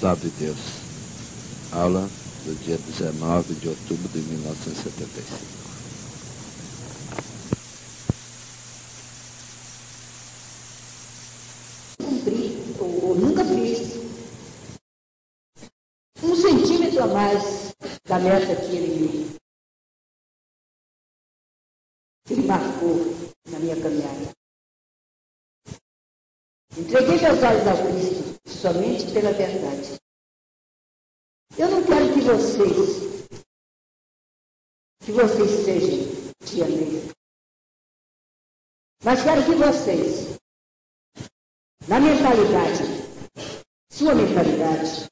De Deus. Aula do dia 19 de outubro de 1975. cumpri, ou, ou nunca fiz, um centímetro a mais da meta que ele me ele marcou na minha caminhada. Entreguei meus olhos ao somente pela verdade. Eu não quero que vocês, que vocês sejam May, mas quero que vocês, na mentalidade, sua mentalidade,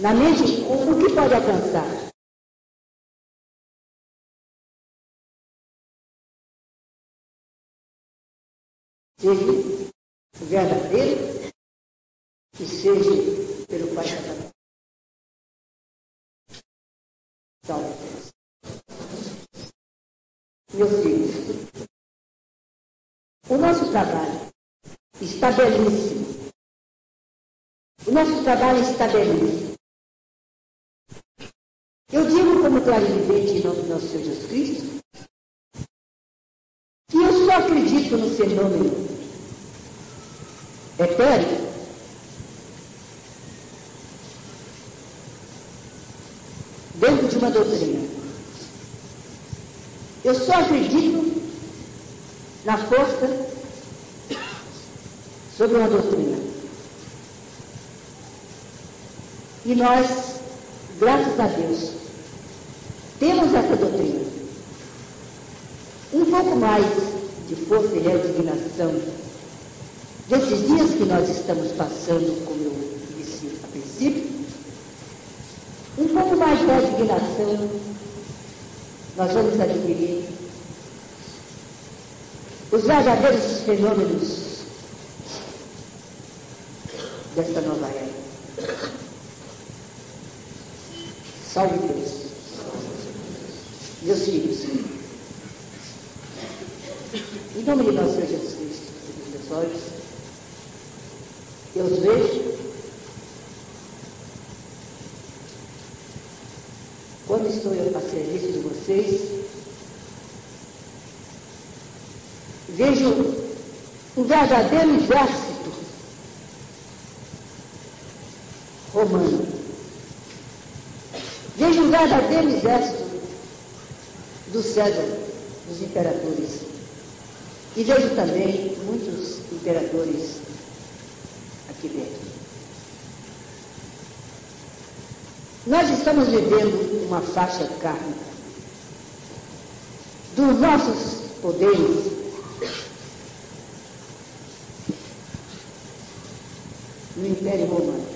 na mente, o, que pode alcançar? Verdadeiro e seja pelo Pai Deus. Meus filhos, o nosso trabalho está belíssimo. O nosso trabalho está belíssimo. Eu digo como clarividente em nome do nosso Senhor Jesus Cristo que eu só acredito no fenômeno etéreo dentro de uma doutrina. Eu só acredito na força sobre uma doutrina. E nós, graças a Deus, temos essa doutrina. Um pouco mais de força e resignação desses dias que nós estamos passando, como eu disse a princípio, um pouco mais de resignação nós vamos adquirir os verdadeiros fenômenos desta nova era. Salve Deus. Meus filhos, em nome de nosso Senhor Jesus Cristo, meus olhos, eu os vejo quando estou a serviço de vocês, vejo um verdadeiro exército romano. Vejo um verdadeiro exército do César, dos imperadores. E vejo também muitos imperadores aqui dentro. Nós estamos vivendo uma faixa kármica dos nossos poderes no Império Romano.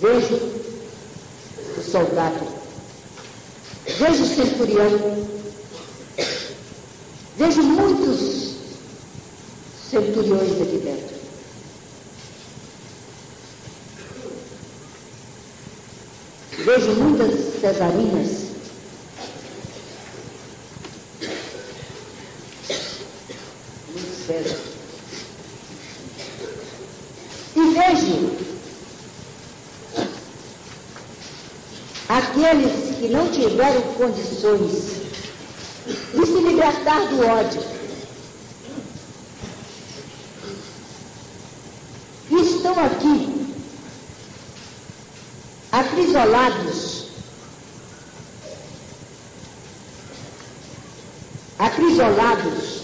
Vejo o soldado, vejo o centurião, vejo centuriões aqui dentro. Vejo muitas cesarinas. E vejo aqueles que não tiveram condições de se libertar do ódio. E estão aqui acrisolados, acrisolados,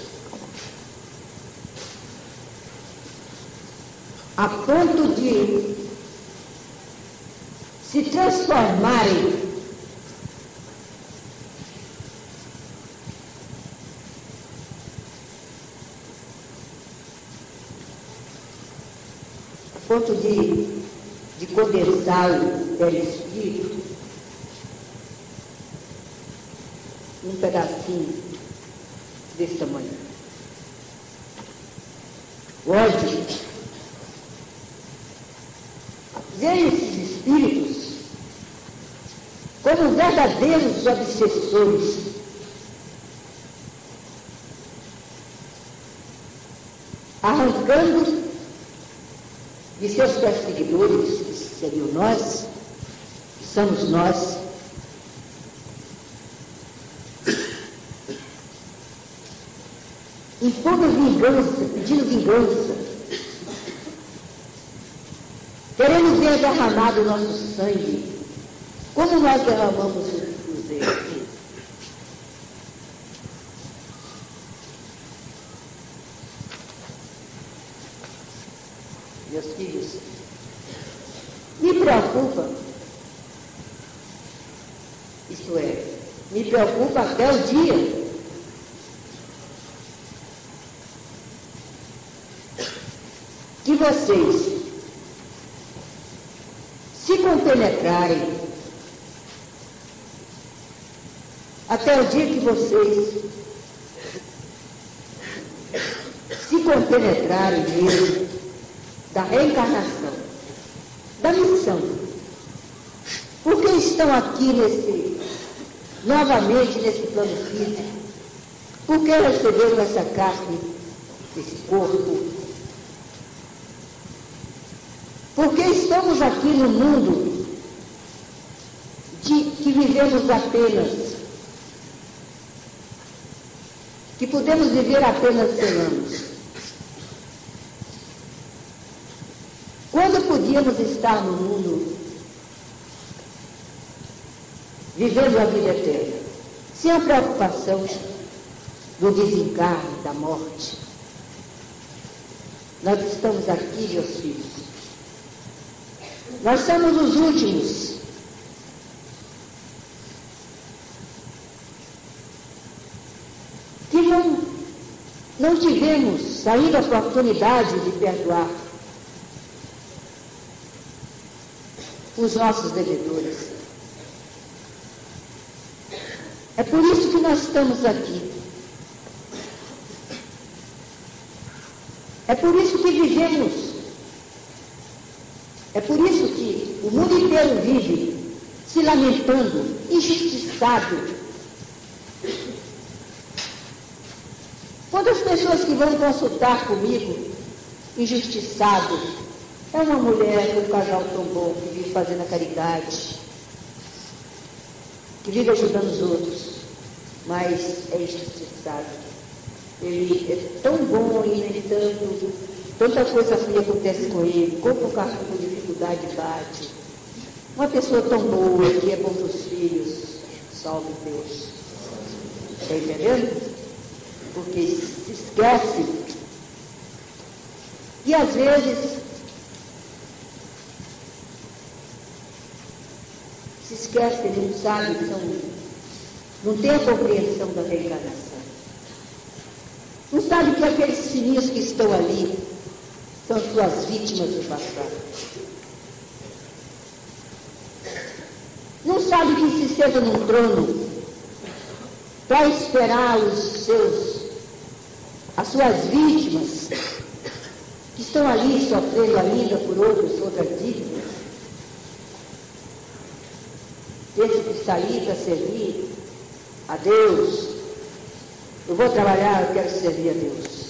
a ponto de se transformarem a ponto de de condensá-lo pelo Espírito num pedacinho desse tamanho. Hoje, veem esses espíritos como verdadeiros obsessores arrancando seus perseguidores, que seriam nós, que somos nós, impondo vingança, pedindo vingança, querendo ver derramado o nosso sangue, como nós derramamos os deles. Meus filhos, me preocupa, isto é, me preocupa até o dia que vocês se compenetrarem até o dia que vocês se compenetrarem mesmo da reencarnação, da missão. Porque estão aqui nesse, novamente nesse plano físico? Porque receberam essa carne, esse corpo? Porque estamos aqui no mundo de, que vivemos apenas, que podemos viver apenas 100 anos. Quando podíamos estar no mundo vivendo a vida eterna, sem a preocupação do desencarne, da morte. Nós estamos aqui, meus filhos, nós somos os últimos. Que não, não tivemos ainda a oportunidade de perdoar os nossos devedores. É por isso que nós estamos aqui. É por isso que vivemos é por isso que o mundo inteiro vive se lamentando, injustiçado. Quantas pessoas que vão consultar comigo, injustiçado, é uma mulher com um casal tão bom, que vive fazendo a caridade, que vive ajudando os outros, mas é injustiçado. Ele é tão bom e, no entanto, tanta coisa ruim acontece com ele, compra um carro com dificuldade bate. Uma pessoa tão boa, que é bom para os filhos, salve Deus. Está entendendo? Porque se esquece. E às vezes se esquece, ele não sabe, são, não tem a compreensão da reencarnação. Não sabe que aqueles sininhos que estão ali são suas vítimas do passado. Não sabe que se senta num trono para esperar os seus, as suas vítimas que estão ali sofrendo ainda por outros, outras dívidas. Esse que ali para servir a Deus. Eu vou trabalhar, eu quero servir a Deus.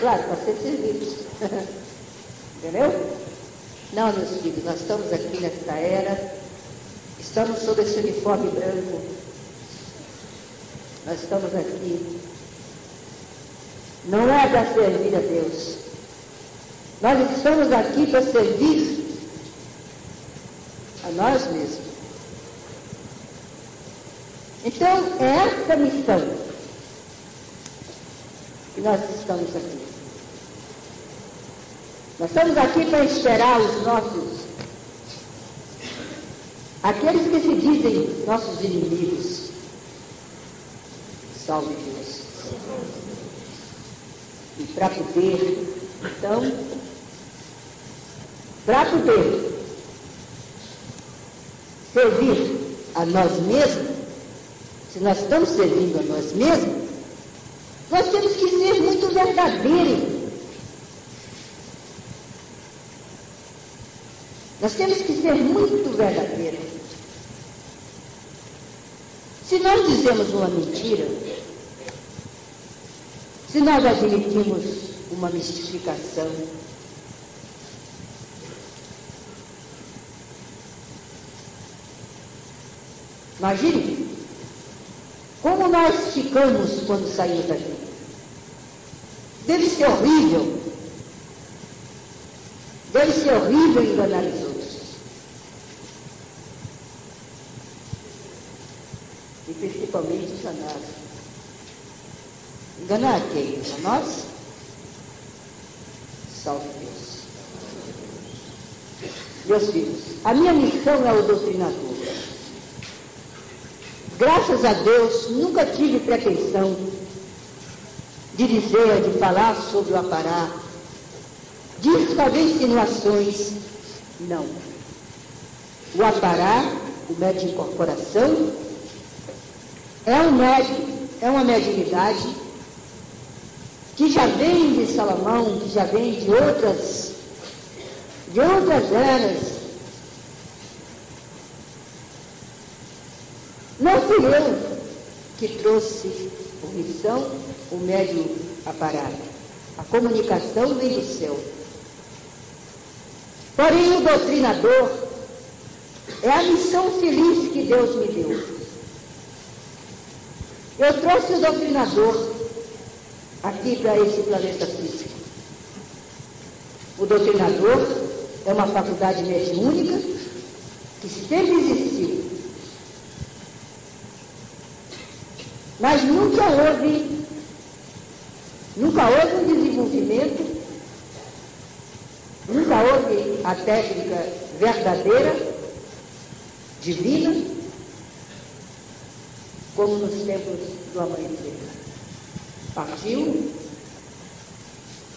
Claro, para ser servido. Entendeu? Não, meus filhos, nós estamos aqui nesta era Estamos sob esse uniforme branco. Nós estamos aqui. Não é para servir a Deus. Nós estamos aqui para servir a nós mesmos. Então, é essa missão que nós estamos aqui. Nós estamos aqui para esperar os nossos Aqueles que se dizem nossos inimigos, salve Deus. E para poder, então, para poder servir a nós mesmos, se nós estamos servindo a nós mesmos, nós temos que ser muito verdadeiros. Nós temos que ser muito verdadeiros. Se nós dizemos uma mentira, se nós admitimos uma mistificação, imagine como nós ficamos quando saímos daqui. Deve ser horrível. Deve ser horrível enganar os outros. E principalmente os sanados. Enganar quem? A nós? Salve Deus. Meus filhos, a minha missão é o doutrinador. Graças a Deus, nunca tive pretensão de dizer, de falar sobre o apará, de fazer insinuações. Não. O apará, o médio de incorporação, é um médio, é uma mediunidade que já vem de Salomão, que já vem de outras, de outras eras, Não fui eu que trouxe por missão o médio aparado. A comunicação vem do céu. Porém, o doutrinador é a missão feliz que Deus me deu. Eu trouxe o doutrinador aqui para esse planeta físico. O doutrinador é uma faculdade mediúnica que sempre existiu Mas nunca houve, nunca houve um desenvolvimento, nunca houve a técnica verdadeira, divina, como nos tempos do amanhecer. Partiu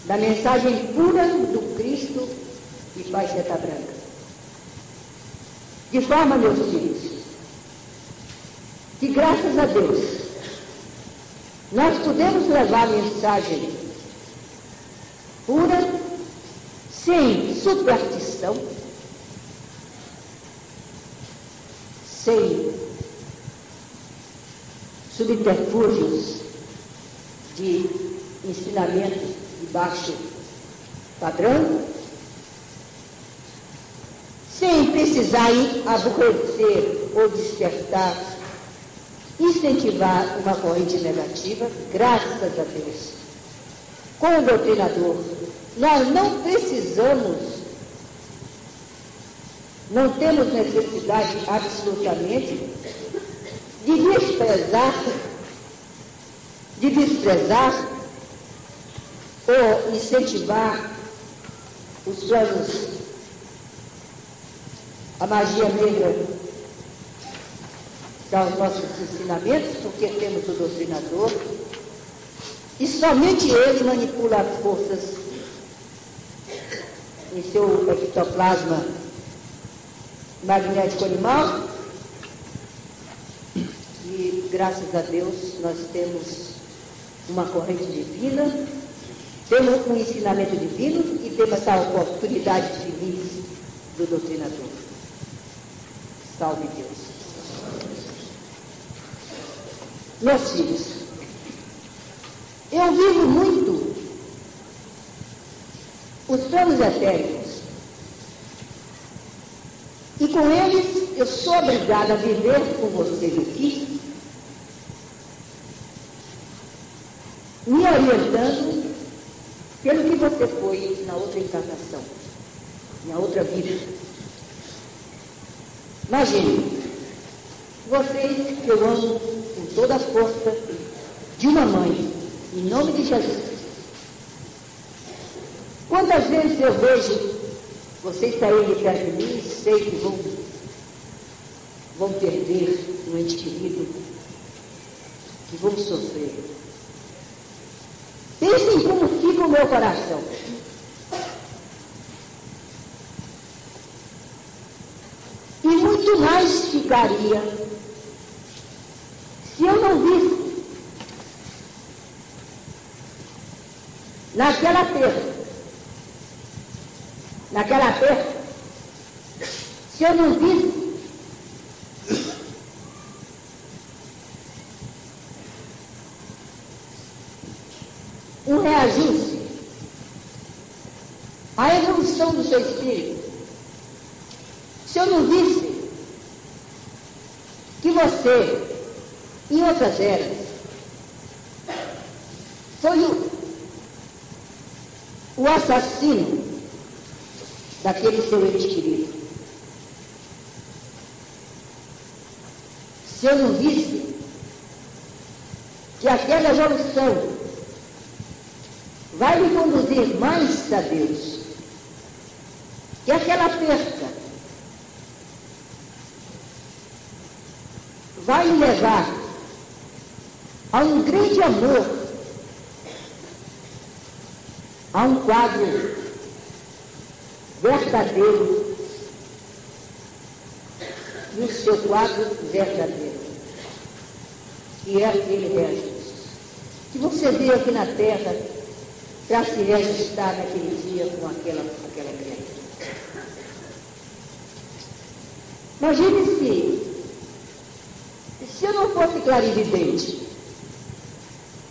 da mensagem pura do Cristo e Pai Seta Branca. De forma, meus filhos, que graças a Deus, nós podemos levar mensagem pura, sem superstição, sem subterfúgios de ensinamentos de baixo padrão, sem precisar aborrecer ou despertar incentivar uma corrente negativa, graças a Deus. Com o doutrinador, nós não precisamos, não temos necessidade absolutamente de desprezar, de desprezar ou incentivar os planos, a magia negra dar os nossos ensinamentos, porque temos o doutrinador, e somente ele manipula as forças em seu ectoplasma magnético animal. E graças a Deus nós temos uma corrente divina, temos um ensinamento divino e temos essa oportunidade feliz do doutrinador. Salve Deus. Meus filhos, eu vivo muito os planos etéricos. E com eles eu sou obrigada a viver com vocês aqui, me orientando pelo que você foi na outra encarnação, na outra vida. Imagine, vocês que eu amo toda a força de uma mãe, em nome de Jesus. Quantas vezes eu vejo vocês saírem perto de mim e sei que vão, vão perder um ente querido, que vão sofrer. Pensem como fica o meu coração. E muito mais ficaria se eu não visse naquela terra, naquela terra, se eu não visse um reajuste à evolução do seu espírito, se eu não visse que você, em outras eras, foi o, o assassino daquele seu ente querido. Se eu não visse que aquela evolução vai me conduzir mais a Deus, que aquela perca vai me levar a um grande amor, a um quadro verdadeiro e o seu quadro verdadeiro, que é aquele reajuste. Que você veio aqui na terra para se reajustar naquele dia com aquela, aquela criatura. Imagine se, se eu não fosse clarividente,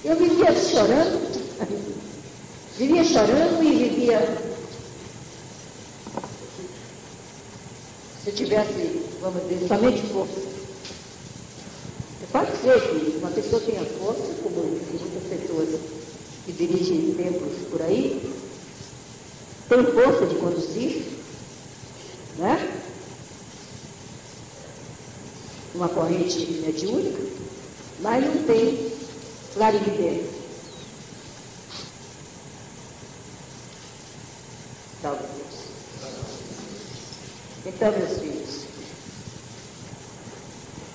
eu vivia chorando, vivia chorando e vivia se eu tivesse, vamos dizer, somente força. Pode ser que uma pessoa tenha força, como muitas pessoas que dirigem templos por aí, tem força de conduzir, né? Uma corrente mediúnica, mas não tem clarividência. Salve Deus. Então, meus filhos,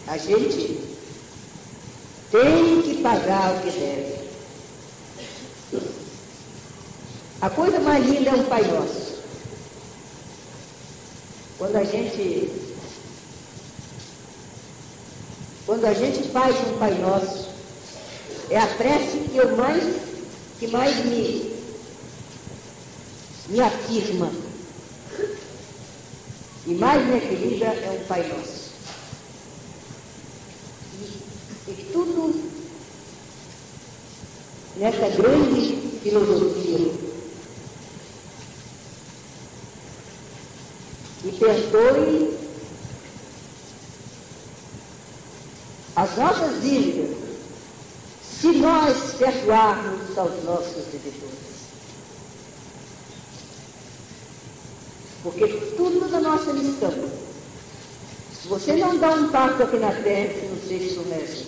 a gente tem que pagar o que deve. A coisa mais linda é um Pai Nosso. Quando a gente quando a gente faz um Pai Nosso, é a prece que eu mais que mais me me afirma e mais me equilibra é um Pai Nosso. E, e tudo nessa grande filosofia. E perdoe as nossas dívidas, se nós perdoarmos aos nossos devedores. Porque tudo da nossa missão, se você não dá um passo aqui na terra, você não seja.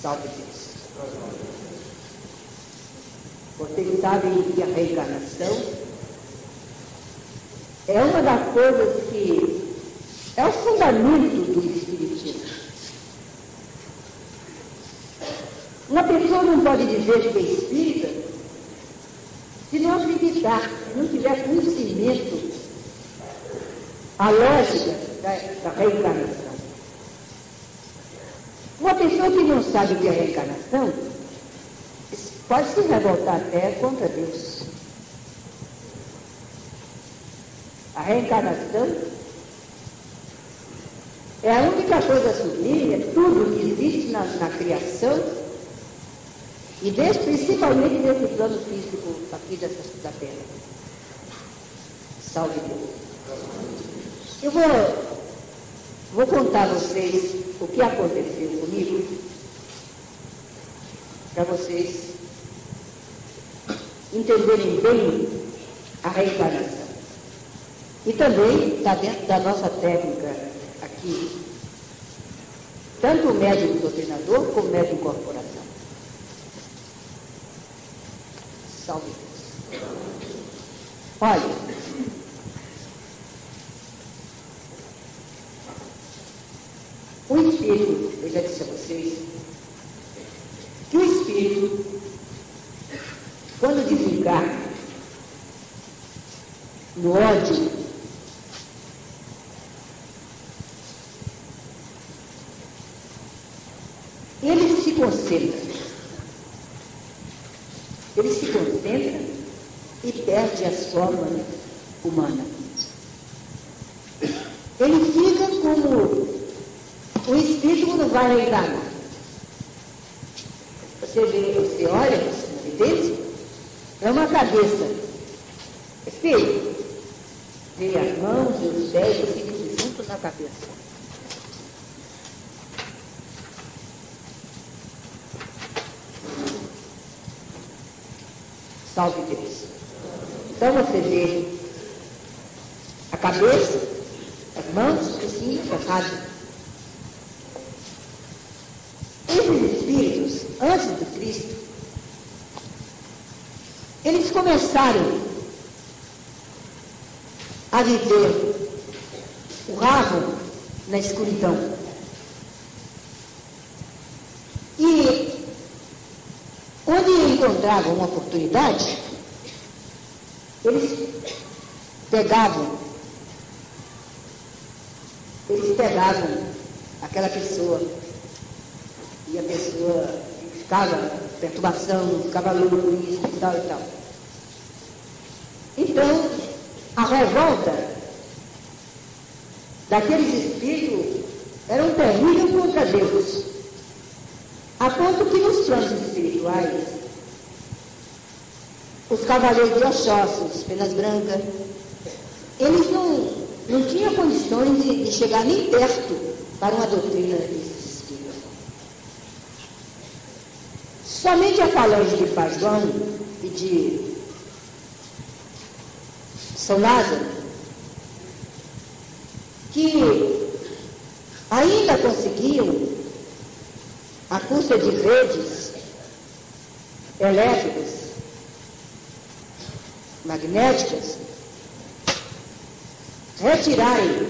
Salve Deus. Vocês sabem que a reencarnação é uma das coisas que é o fundamento do Espiritismo. Uma pessoa não pode dizer que é espírita se não acreditar, se não tiver conhecimento, a lógica da, da reencarnação. Uma pessoa que não sabe o que é reencarnação pode se revoltar até contra Deus. A reencarnação é a única coisa sublime, é tudo que existe na, na criação e desse, principalmente nesse plano físico aqui dessa, da Terra. Salve Deus. Eu vou, vou contar a vocês o que aconteceu comigo, para vocês entenderem bem a reencarnação. E também está dentro da nossa técnica aqui, tanto o médico doutrinador como o médico incorporação. Salve Deus. Olha, o Espírito, eu já disse a vocês, que o Espírito, quando desencarna no ódio, ele se concentra ele se concentra e perde a forma humana. Ele fica como o espírito quando vai reencarnar. Você vê, você olha na vidência, é uma cabeça. Espelho. Vê as mãos e os pés e fica junto na cabeça. Salve Deus. Então você vê a cabeça, as mãos, assim, fechado. Esses espíritos, antes do Cristo, eles começaram a viver o rabo na escuridão. E onde encontravam uma oportunidade, eles pegavam, eles pegavam aquela pessoa e a pessoa ficava perturbação, ficava louco isso e tal e tal. Então, a revolta daqueles espíritos era um terrível contra Deus. A ponto que nos planos espirituais, os cavaleiros de Oxóssos, penas brancas, eles não, não tinham condições de, de chegar nem perto para uma doutrina espíritos. Somente a falange de Pajão e de São Lázaro, que ainda conseguiam, à custa de redes elétricas, magnéticas, retirarem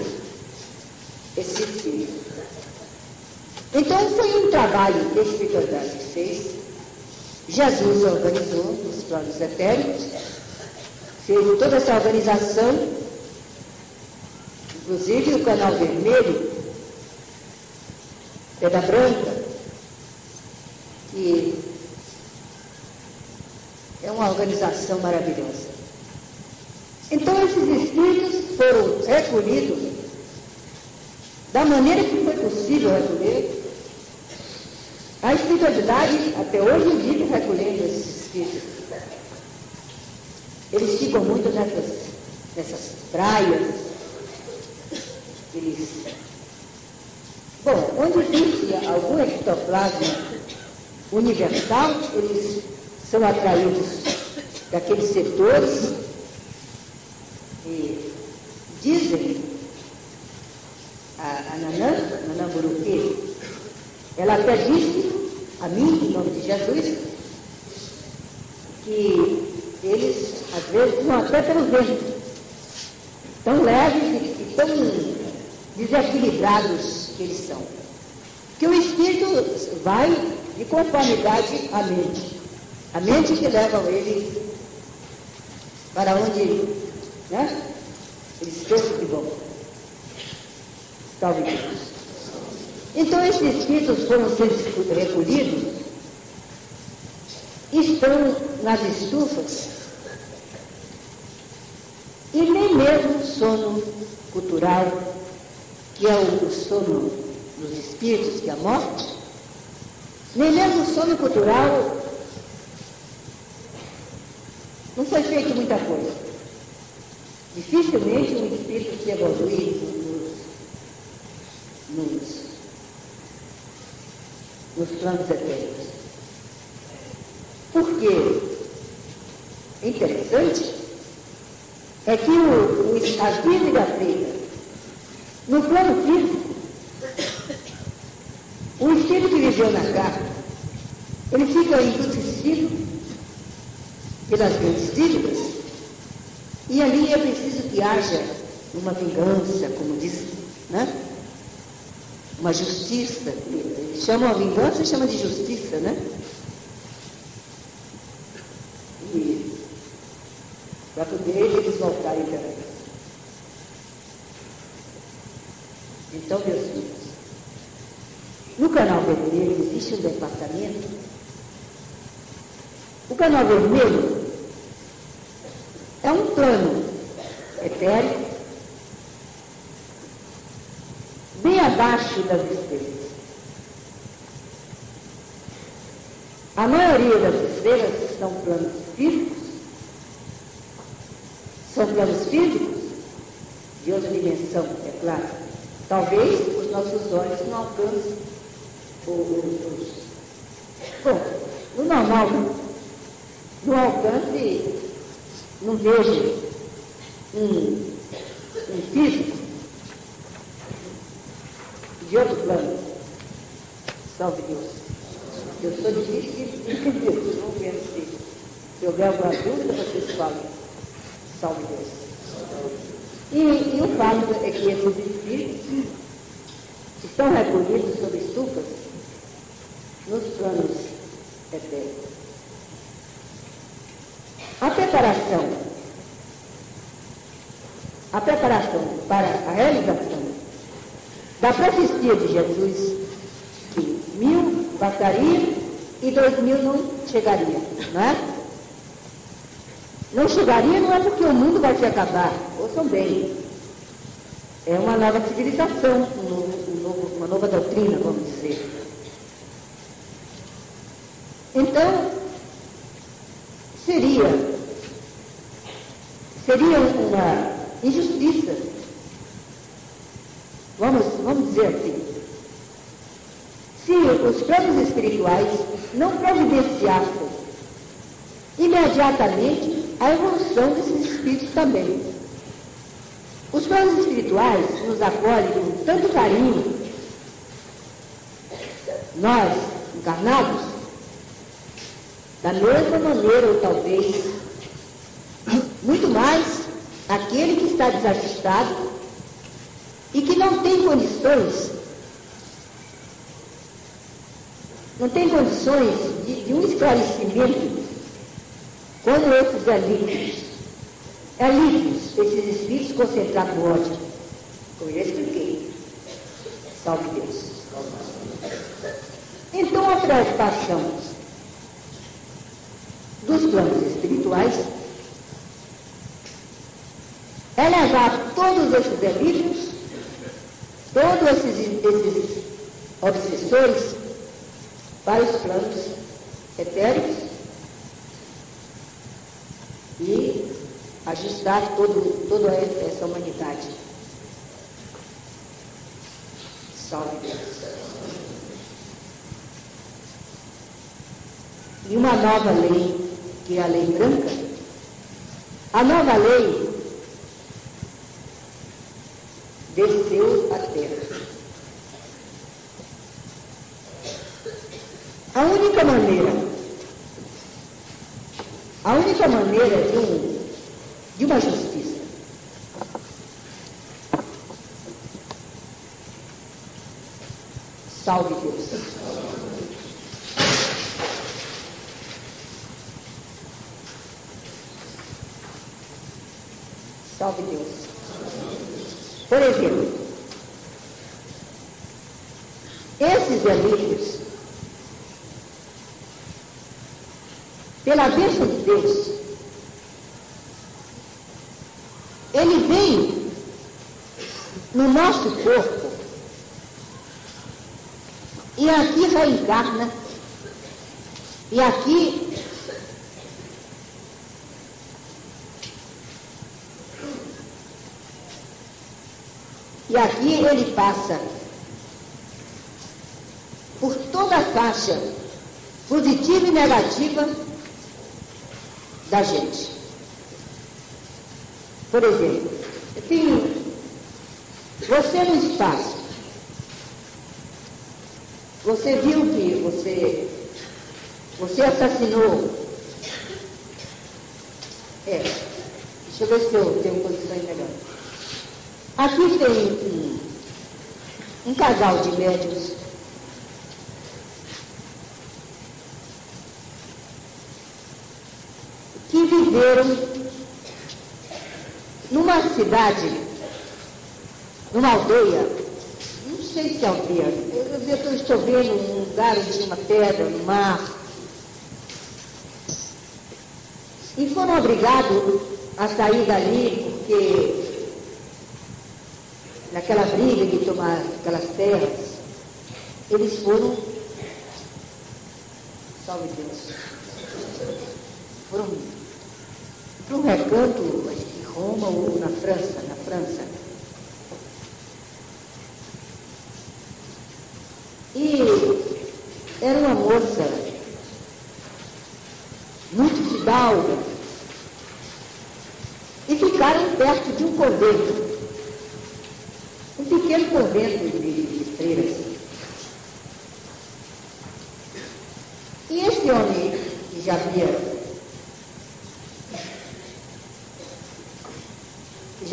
esse espírito. Então foi um trabalho que espiritualidade fez. Jesus organizou os planos etéricos, fez toda essa organização, inclusive o canal vermelho, Pedra Branca, que é uma organização maravilhosa. Então esses espíritos foram recolhidos da maneira que foi possível recolher. A espiritualidade até hoje vive recolhendo esses espíritos. Eles ficam muito nessas, nessas praias. Eles. Bom, onde existe algum ectoplasma universal, eles são atraídos daqueles setores e dizem a, a Nanã, Nanã Buruquê, ela até disse a mim, em nome de Jesus, que eles, às vezes, vão até pelo vento, tão leves e tão desequilibrados que eles são. Que o espírito vai de conformidade à mente. A mente que leva ele para onde né? eles pensam que vão. Deus. Então esses espíritos foram sendo recolhidos, estão nas estufas, e nem mesmo o sono cultural, que é o sono dos espíritos, que é a morte, nem mesmo o sono cultural não foi feito muita coisa. Dificilmente um espírito se evolui nos, nos, nos planos eternos. Porque interessante é que o, o, a vida feita no plano físico, o espírito que viveu na carne, ele fica embrutecido pelas grandes dívidas, e ali é preciso que haja uma vingança, como diz, né? Uma justiça. Chamam a vingança chamam de justiça, né? Para poder eles voltarem também. Então, meus filhos, no canal vermelho existe um departamento. O canal vermelho é um plano etéreo bem abaixo das estrelas. A maioria das estrelas são planos físicos, são planos físicos de outra dimensão, é claro. Talvez os nossos olhos não alcancem os. Bom, no normal, no alcance, não vejo um, um físico de outro plano. Salve Deus. Eu sou difícil de entender, não quero se, se houver alguma dúvida, vocês falem. Salve Deus. E, e o fato é que esses espíritos estão recolhidos sob estufas nos planos eternos. A preparação, a preparação para a realização da profecia de Jesus, que mil passaria e dois mil não chegaria, não é? Não chegaria não é porque o mundo vai se acabar, ouçam bem. É uma nova civilização, um novo, um novo, uma nova doutrina, vamos dizer. Então, seria, seria uma injustiça, vamos, vamos dizer assim, se os planos espirituais não providenciassem imediatamente a evolução desses espíritos também. Os planos espirituais nos acolhem com tanto carinho, nós, encarnados, da mesma maneira, ou talvez muito mais, aquele que está desajustado e que não tem condições não tem condições de, de um esclarecimento como esses alívios. Alívios, esses espíritos concentrados no ódio. Como eu expliquei. Salve Deus. Então a preocupação dos planos espirituais é levar todos esses delírios, todos esses, esses obsessores para os planos etéreos e ajustar todo, toda essa humanidade. Salve Deus. E uma nova lei, que é a lei branca, a nova lei desceu à terra. A única maneira, a única maneira de, um, de uma justiça salve Deus. Salve Deus. Por exemplo, esses delírios pela bênção de Deus, ele vem no nosso corpo e aqui reencarna e aqui e aqui ele passa por toda a faixa positiva e negativa da gente. Por exemplo, tem você no espaço. Você viu que você, você assassinou. É, deixa eu ver se eu tenho condições melhor. Aqui tem um, um casal de médicos que viveram numa cidade, numa aldeia, não sei se é aldeia, eu, eu estou vendo um lugar tinha uma pedra, no mar, e foram obrigados a sair dali porque naquela briga de tomar aquelas terras, eles foram salve Deus, foram para um recanto, Roma ou na França, na França. E era uma moça muito fidalga. E ficaram perto de um convento. Um pequeno convento de, de freiras. E esse homem que já havia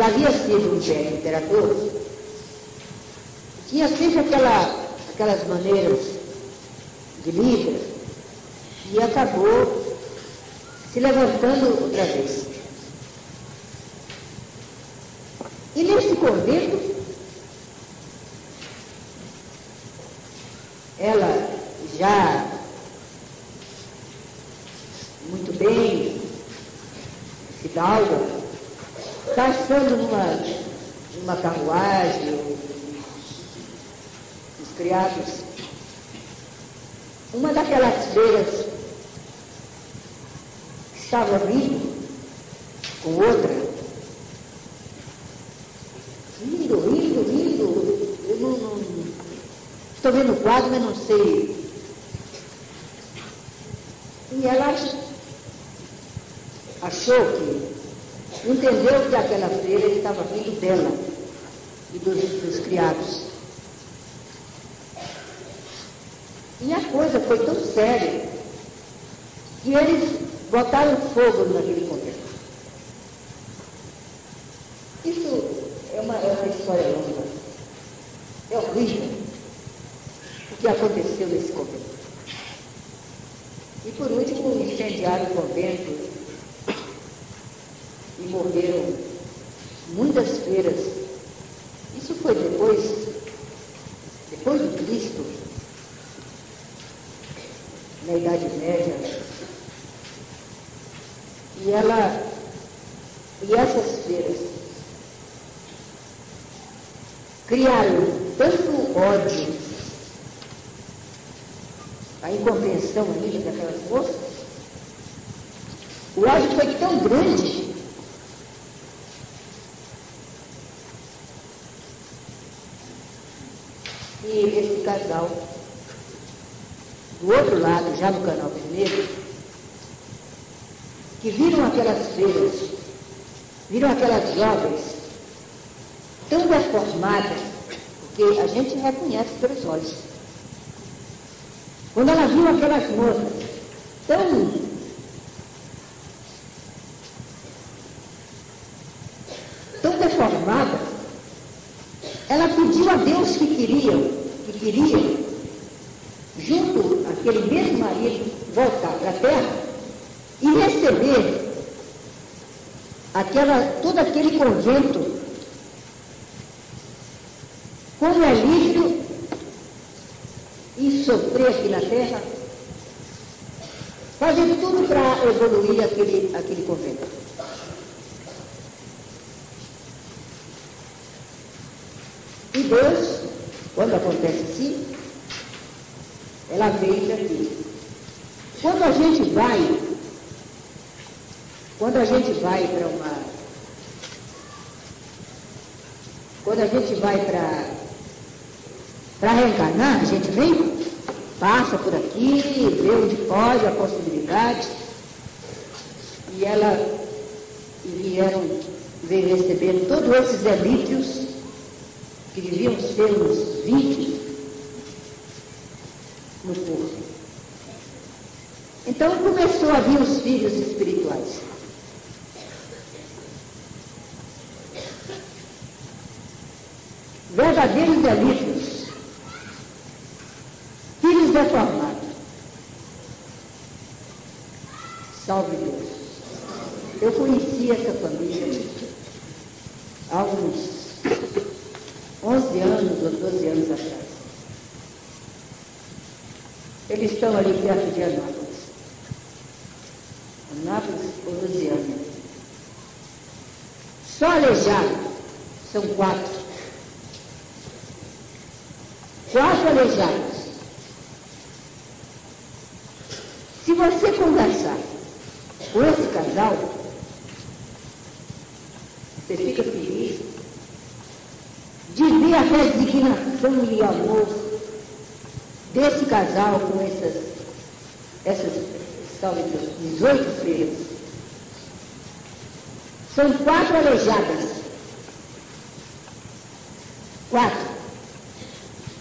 já havia sido um imperador, tinha sempre aquela, aquelas maneiras de líder e acabou se levantando outra vez. E nesse convento, ela já muito bem, fidalga, passando numa, numa carruagem, os criados, uma daquelas feiras estava rindo com outra, rindo, rindo, rindo, eu não, não estou vendo o quadro, mas não sei. E ela achou que entendeu que aquela feira ele estava vindo dela e dos, dos criados. E a coisa foi tão séria que eles botaram fogo naquele convento. Isso é uma, é uma história longa. É horrível o que aconteceu nesse convento. E por último, incendiaram o convento e morreram muitas feiras. Isso foi depois, depois do Cristo, na Idade Média. E ela, e essas feiras criaram tanto ódio, a incompreensão ainda daquelas moças, o ódio foi tão grande e esse casal, do outro lado, já no canal vermelho, que viram aquelas feiras, viram aquelas jovens tão deformadas, porque a gente reconhece pelos olhos. Quando ela viu aquelas moças tão tão deformadas, ela pediu a Deus que queriam que queria, junto aquele mesmo marido, voltar para a terra e receber aquela, todo aquele convento como alívio e sofrer aqui na terra, fazer tudo para evoluir aquele, aquele convento. E Deus quando acontece assim, ela veio aqui. Quando a gente vai, quando a gente vai para uma. Quando a gente vai para. Para reencarnar, a gente vem, passa por aqui, vê onde pode, a possibilidade. E ela e vieram, veio receber todos esses delírios que deviam ser os 20 no corpo. Então começou a vir os filhos espirituais. Verdadeiros delírios, filhos deformados. Salve Deus. Eu conheci essa família há uns 11 anos ou 12 anos atrás. Eles estão ali perto de Anápolis. Anápolis ou Lusiana. Só aleijado são quatro. Quatro aleijados. você conversar com esse casal, você fica feliz de ver a resignação e amor desse casal com essas, essas talvez 18 filhos. São quatro aleijadas. Quatro.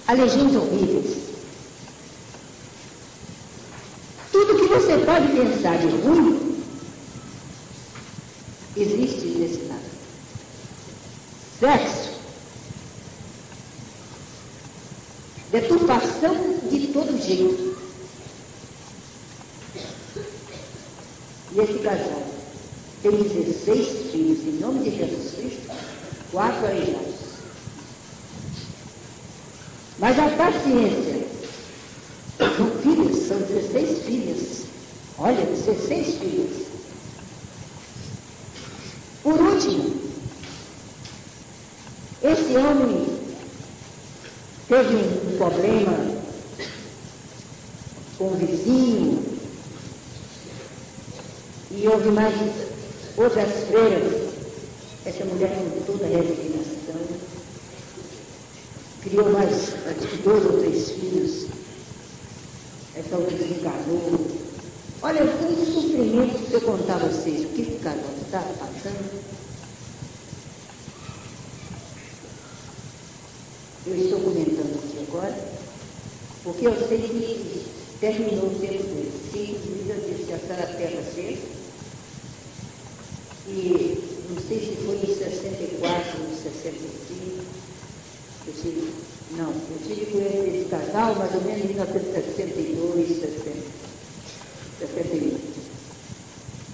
Aleijões horríveis. Tudo que você pode pensar de ruim existe nesse lado. Sexo. Deturpação de todo jeito. E esse casal tem 16 filhos, em nome de Jesus Cristo, quatro aleijados. Mas a paciência do filhos, são 16 filhas. Olha, 16 filhas. Por último, esse homem teve um problema com o vizinho e houve mais outras freiras. Essa mulher com toda a resignação criou mais dois ou três filhos. Essa outra desencarnou. Olha, um sofrimento se eu contar a vocês o que esse casal está passando. Eu estou comentando aqui agora, porque eu sei que terminou o tempo dele. Sim, Bíblia disse que a terra seja. E não sei se foi em 64 ou em 65. Eu não, eu tive com ele esse casal mais ou menos em 1962, 60, 61.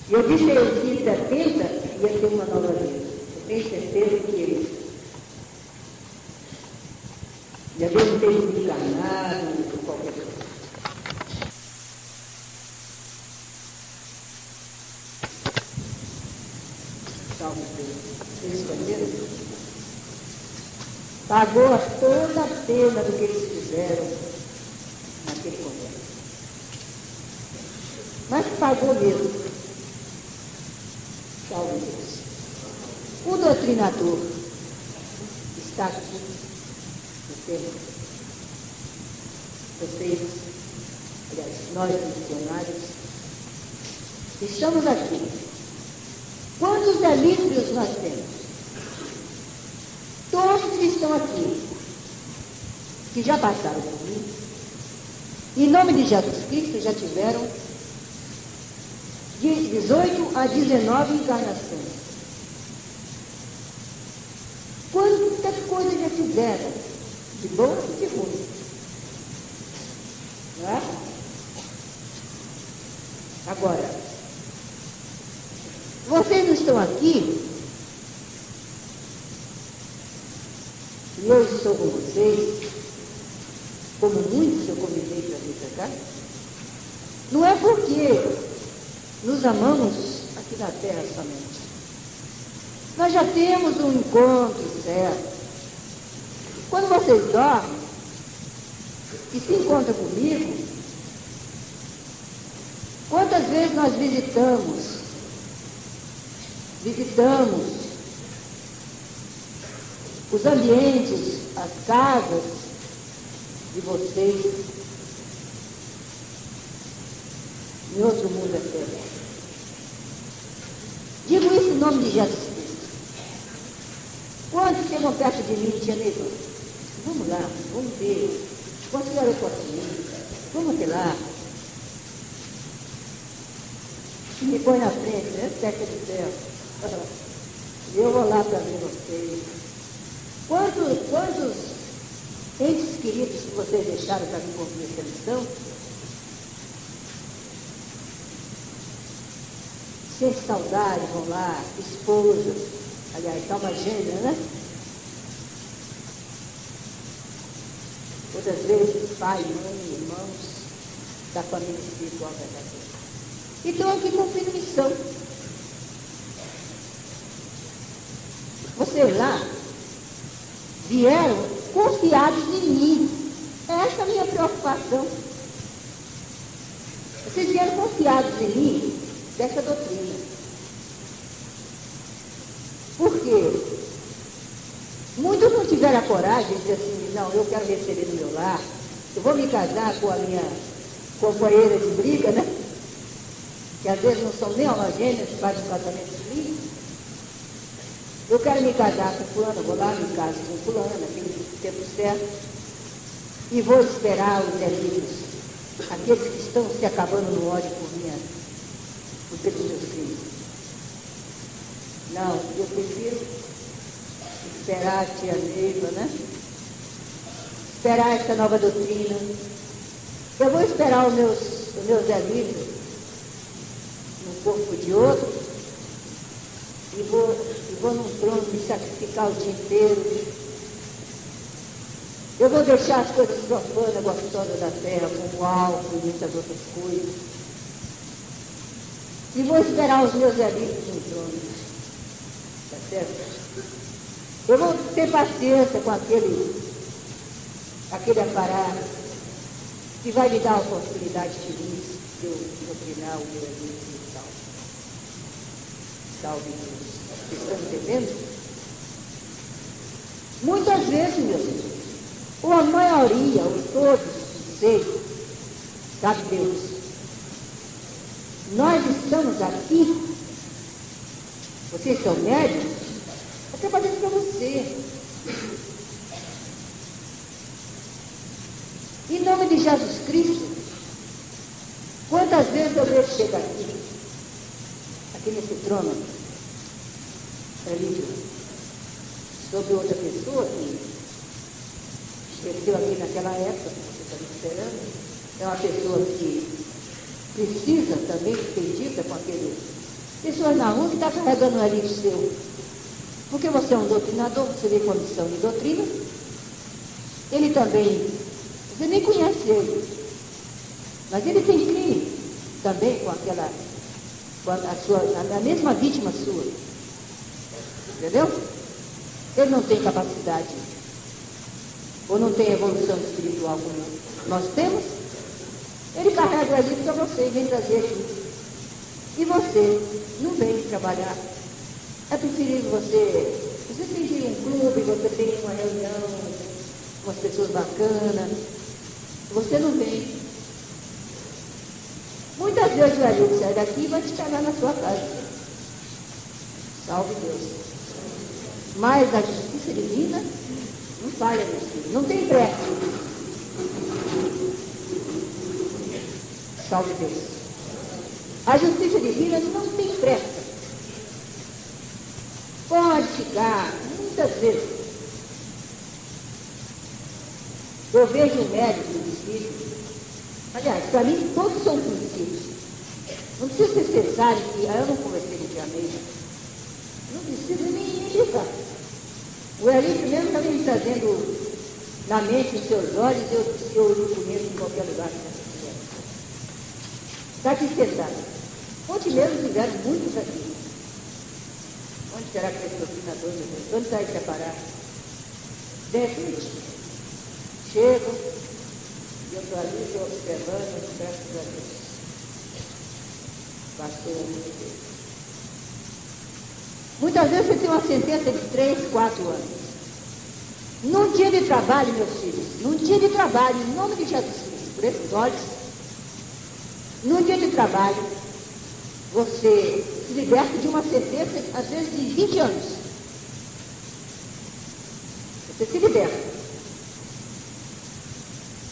E eu disse a ele que em 70 ia ter uma nova vida. Eu tenho certeza que ele já deve ter encarnado ou qualquer coisa. Salve Deus. Vocês entenderam? Pagou toda a pena do que eles fizeram naquele momento. Mas pagou mesmo. Salve Deus. O doutrinador está aqui vocês, aliás, nós funcionários, estamos aqui. Quantos delírios nós temos? Todos que estão aqui, que já passaram por mim, em nome de Jesus Cristo já tiveram de 18 a 19 encarnações. Quanta coisa já fizeram de bom e de ruim. Não é? Agora, vocês não estão aqui, e eu estou com vocês, como muitos eu convidei para vir para cá, não é porque amamos aqui na terra somente. Nós já temos um encontro certo quando vocês dormem e se encontram comigo, quantas vezes nós visitamos, visitamos os ambientes, as casas de vocês em outro mundo eterno. Nome de Jesus. Quantos chegam perto de mim e medo? Vamos lá, vamos ver. Quanto era o ir? Vamos ter lá. Me põe na frente, né? Teca de ferro. Eu vou lá para ver vocês. Quantos, quantos entes queridos que vocês deixaram para me cumprir essa missão? Sem saudade, vão lá, esposas, aliás, uma gêmea, né? Outras vezes, pai, mãe, irmãos da família espiritual verdadeira. Então, aqui cumprindo missão. Vocês lá vieram confiados em mim. Essa é a minha preocupação. Vocês vieram confiados em mim dessa doutrina. Por quê? Muitos não tiveram a coragem de dizer assim, não, eu quero receber no meu lar, eu vou me casar com a minha companheira de briga, né? Que às vezes não são nem homogêneas, fazem um casamento feliz. Eu quero me casar com fulano, vou lá, me caso com fulano, naquele tempo certo, e vou esperar os delírios, aqueles que estão se acabando no ódio por minha, por pelos meus crimes. Não, eu prefiro esperar a tia Neiva, né? Esperar essa nova doutrina. Eu vou esperar os meus, os meus delírios no corpo de outro e vou e vou num trono me sacrificar o dia inteiro. Eu vou deixar as coisas profanas, gostosas da terra, como álcool e muitas outras coisas. E vou esperar os meus amigos no trono. Tá certo? Eu vou ter paciência com aquele, aquele aparato que vai me dar a oportunidade feliz de eu doutrinar o meu amigo e tal. Salve Deus. Vocês estão entendendo? Muitas vezes, meus filhos, ou a maioria, ou todos, sei, sabe Deus, nós estamos aqui, vocês são médicos, eu isso para você. Em nome de Jesus Cristo, quantas vezes eu vejo chegar aqui, aqui nesse trono, ali, sobre outra pessoa que esqueceu aqui naquela época, que você está esperando, é uma pessoa que precisa também ser dita com aquele. Na rua que está carregando um alívio seu. Porque você é um doutrinador, você vê condição de doutrina. Ele também, você nem conhece ele. Mas ele tem crime também com aquela, com a, a sua, a, a mesma vítima sua. Entendeu? Ele não tem capacidade. Ou não tem evolução espiritual como nós temos. Ele carrega o livro para você e vem trazer aqui. E você não vem trabalhar. É preferível você. Você tem que ir em um clube, você tem uma reunião com as pessoas bacanas. Você não vem. Muitas vezes o Ailton sai daqui e vai te cagar na sua casa. Salve Deus. Mas a justiça divina não falha, meus filhos. Não tem pressa. Salve Deus. A justiça divina não tem pressa. Pode ficar, muitas vezes. Eu vejo um médico de espírito. Aliás, para mim todos são conhecidos. Não precisa ser necessário que. Ah, eu não conversei com o Meia. Não precisa nem, nem ligar. O Elício mesmo está me trazendo na mente os seus olhos, eu, eu não conheço em qualquer lugar que Ontem mesmo tiveram muitos aqui. Onde será que esse doutrinador, meu Deus? Onde está esse aparato? De repente, chego, e eu estou ali, estou observando, graças a Deus. Pastor, muito Deus. Muitas vezes você tem uma sentença de três, quatro anos. Num dia de trabalho, meus filhos, num dia de trabalho, em nome de Jesus Cristo, por esses olhos, num dia de trabalho, você se liberta de uma sentença, às vezes, de 20 anos. Você se liberta.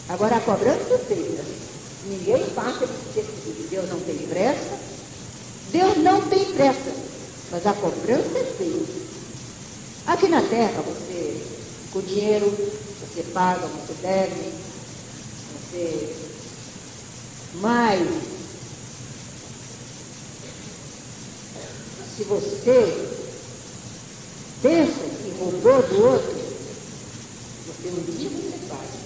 Agora, a cobrança é feita. Ninguém passa de Deus não tem pressa. Deus não tem pressa. Mas a cobrança é feita. Aqui na terra, você, com dinheiro, você paga, você deve, você. Mas, se você pensa que roubou do outro, você um dia você paga.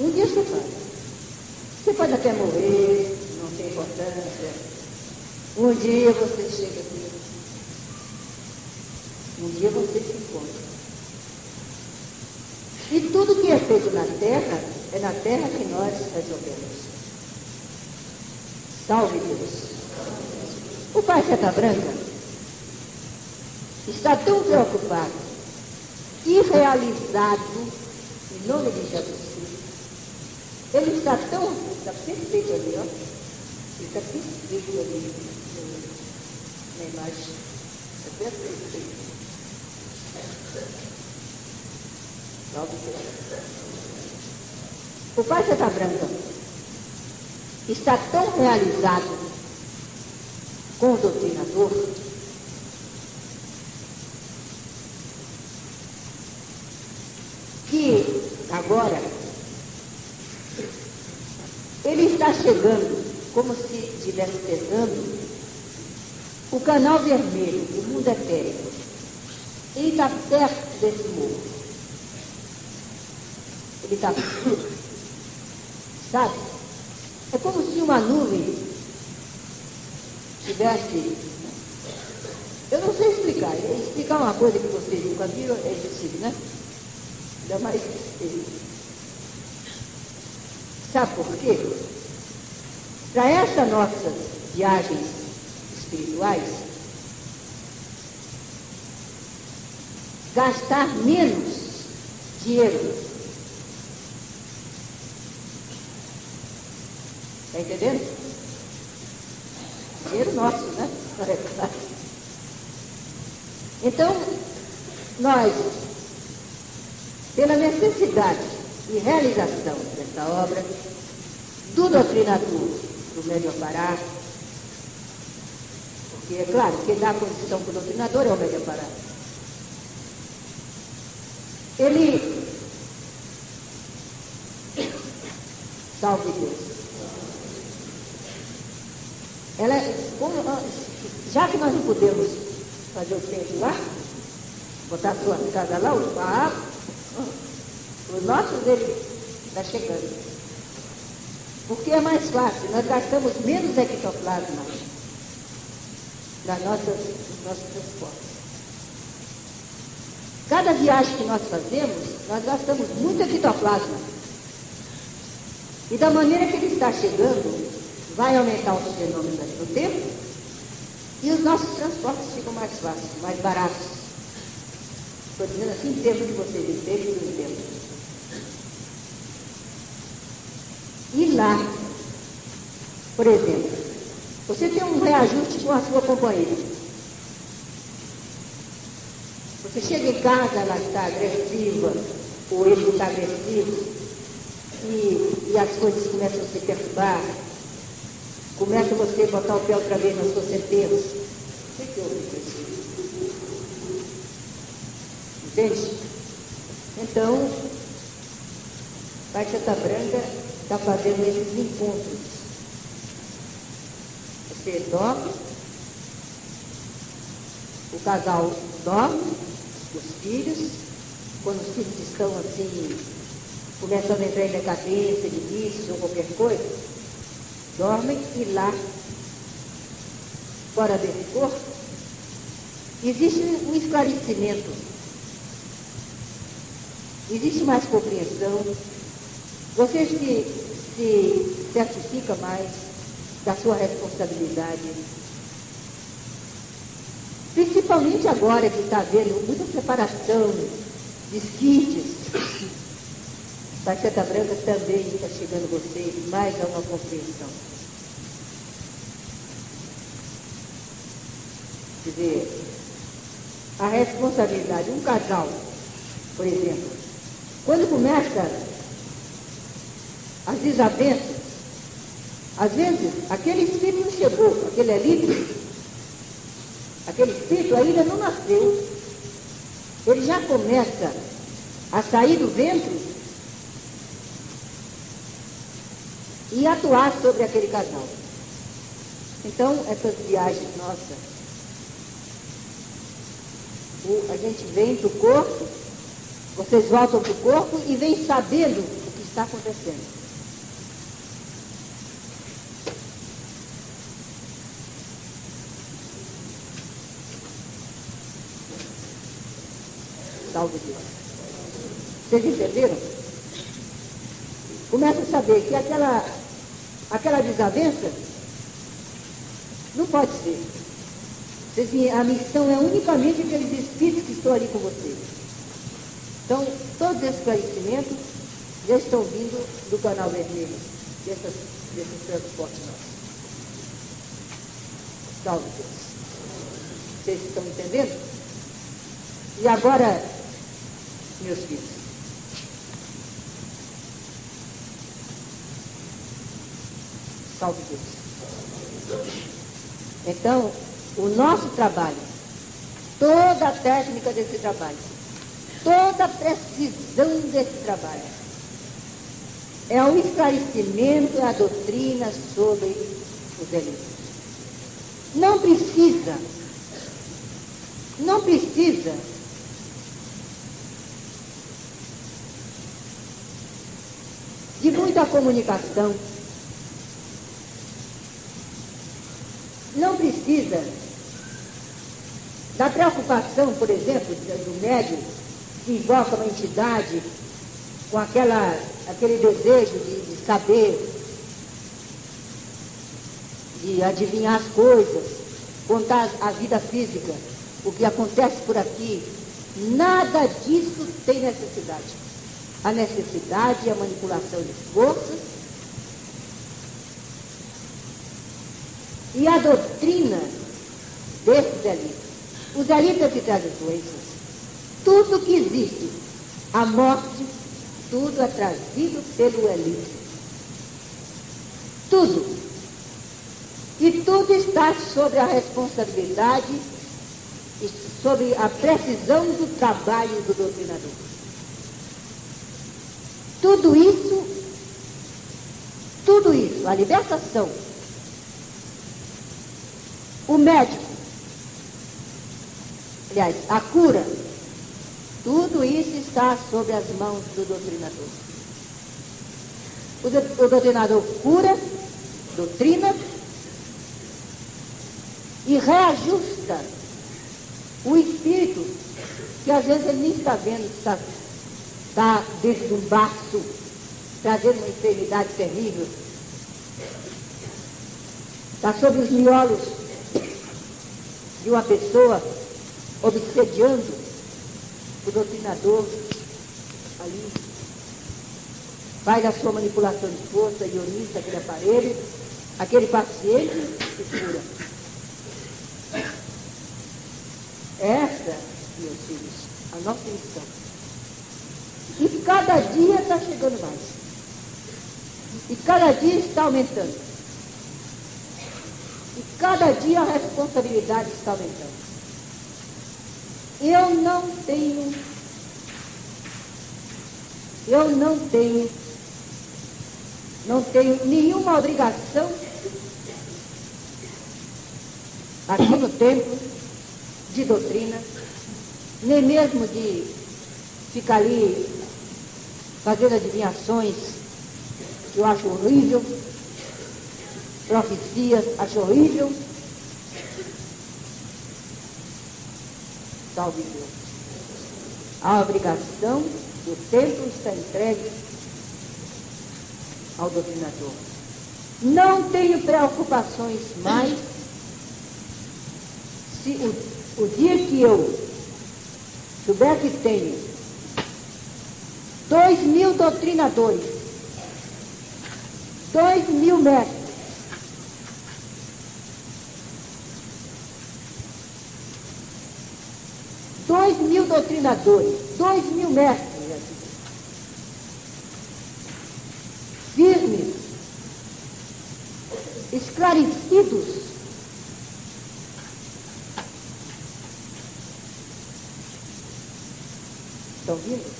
Um dia você paga. Você pode até morrer, não tem importância. Um dia você chega aqui. Um dia você se encontra. E tudo que é feito na terra é na terra que nós resolvemos. Salve Deus. O Pai Seta Branca está tão preocupado e realizado em nome de Jesus. Ele está tão, está perfeito ali, ó. Ele está perfeito ali na imagem. É perfeito. O Pai Seta Branca está tão realizado com o doutrinador que agora ele está chegando como se estivesse pegando o canal vermelho, o mundo etérico. Ele está perto desse morro. Ele está. Sabe? É como se uma nuvem tivesse. Eu não sei explicar. Explicar uma coisa que vocês nunca viram é impossível, né? Ainda mais. Sabe por quê? Para essas nossas viagens espirituais, gastar menos dinheiro. Está entendendo? Dinheiro nosso, né? Então, nós, pela necessidade e realização dessa obra, do doutrinador do Médio Pará, porque é claro, quem dá a condição para o doutrinador é o Médio Pará. Ele, salve Deus, ela, como, já que nós não podemos fazer o tempo lá, botar a sua casa lá, o papo, os nossos ele está chegando. Porque é mais fácil, nós gastamos menos ectoplasma nas nossas, nos nossos transportes. Cada viagem que nós fazemos, nós gastamos muito ectoplasma. E da maneira que ele está chegando, vai aumentar os fenômenos do tempo e os nossos transportes ficam mais fáceis, mais baratos. Estou dizendo assim em termos de vocês entenderem e do tempo. E lá, por exemplo, você tem um reajuste com a sua companheira. Você chega em casa, ela está agressiva, ou ele está agressivo, e, e as coisas começam a se perturbar, começa você a botar o pé outra vez na sua sentença. O que, houve com? Entende? Então, Baixeta Branca está fazendo esses encontros. Você dorme, o casal dorme, os filhos, quando os filhos estão assim, começando a entrar em decadência de vícios ou qualquer coisa, dormem e lá, fora desse corpo, existe um esclarecimento, existe mais compreensão, você se, se certifica mais da sua responsabilidade. Principalmente agora que está havendo muita separação, esquites. Baixeta Branca também está chegando vocês mais a uma compreensão. Quer dizer, a responsabilidade, um casal, por exemplo, quando começa as desavenças, às vezes aquele espírito não chegou, aquele alívio, aquele espírito ainda não nasceu. Ele já começa a sair do ventre e atuar sobre aquele casal. Então, essas viagens nossas, a gente vem para o corpo, vocês voltam para o corpo e vem sabendo o que está acontecendo. Salve Deus. Vocês entenderam? começa a saber que aquela, aquela desavença não pode ser. A missão é unicamente aqueles espíritos que estão ali com você. Então, todos esses esclarecimentos já estão vindo do canal vermelho, desses transportes nossos. Salve Deus. Vocês estão entendendo? E agora, meus filhos, salve Deus. Então, o nosso trabalho, toda a técnica desse trabalho, toda a precisão desse trabalho, é o esclarecimento a doutrina sobre os delitos. Não precisa, não precisa de muita comunicação. Não precisa da preocupação, por exemplo, do médium que invoca uma entidade com aquela, aquele desejo de, de saber, de adivinhar as coisas, contar a vida física, o que acontece por aqui. Nada disso tem necessidade. A necessidade é a manipulação de forças e a doutrina desses elites. Os elites que trazem doenças. Tudo que existe, a morte, tudo é trazido pelo elite. Tudo. E tudo está sobre a responsabilidade e sobre a precisão do trabalho do doutrinador. Tudo isso, tudo isso, a libertação, o médico, aliás, a cura, tudo isso está sob as mãos do doutrinador. O, do, o doutrinador cura, doutrina e reajusta o espírito, que às vezes ele nem está vendo, está está dentro de um baço, trazendo uma enfermidade terrível. Está sob os miolos de uma pessoa obsediando o doutrinador ali. Faz a sua manipulação de força, ioniza aquele aparelho, aquele paciente se cura. Essa, meus filhos, a nossa missão. E cada dia está chegando mais. E cada dia está aumentando. Cada dia a responsabilidade está aumentando. Eu não tenho, eu não tenho, não tenho nenhuma obrigação aqui no templo de doutrina, nem mesmo de ficar ali fazendo adivinhações, que eu acho horrível, profecias, acho horrível. Salve Deus. A obrigação do tempo está entregue ao doutrinador. Não tenho preocupações mais se o, o dia que eu souber que tenho dois mil doutrinadores, dois mil mestres. Dois mil doutrinadores, dois mil mestres. Firmes, esclarecidos, Estão vendo?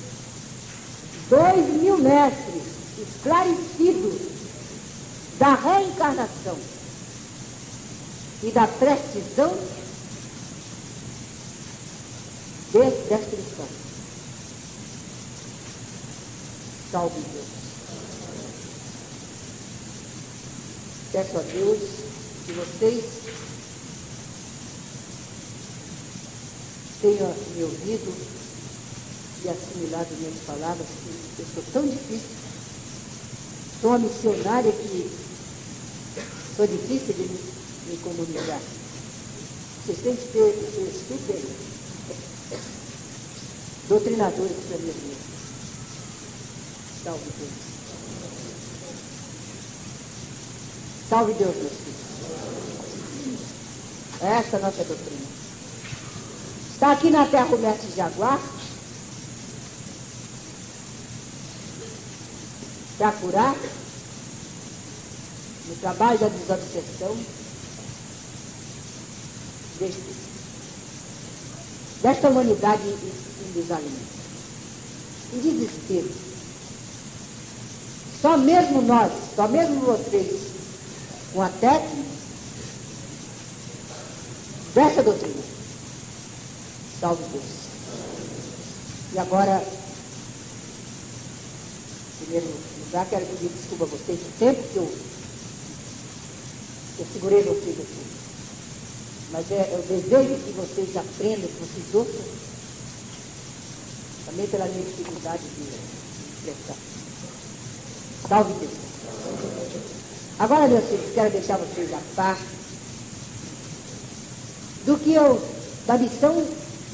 dois mil mestres esclarecidos da reencarnação e da precisão desta lição. Salve Deus. Peço a Deus que vocês tenham me ouvido e assimilado minhas palavras, que eu sou tão difícil, Sou uma missionária que sou difícil de me, me comunicar. Vocês têm que ter, super doutrinadores para minha vida. Salve Deus. Salve Deus, meus filhos. Essa é a nossa doutrina. Está aqui na terra o mestre Jaguar. Para curar. No trabalho da desobsessão. Desta humanidade desalimento. Em desespero. Só mesmo nós, só mesmo vocês, com a técnica dessa doutrina. Salve Deus. E agora, em primeiro lugar, quero pedir desculpa a vocês do tempo que eu, eu segurei vocês aqui. Mas é, o desejo que vocês aprendam, que vocês ouçam, também pela minha dificuldade de expressar. Salve Deus. Agora, meus filhos, quero deixar vocês a par do que eu, da missão,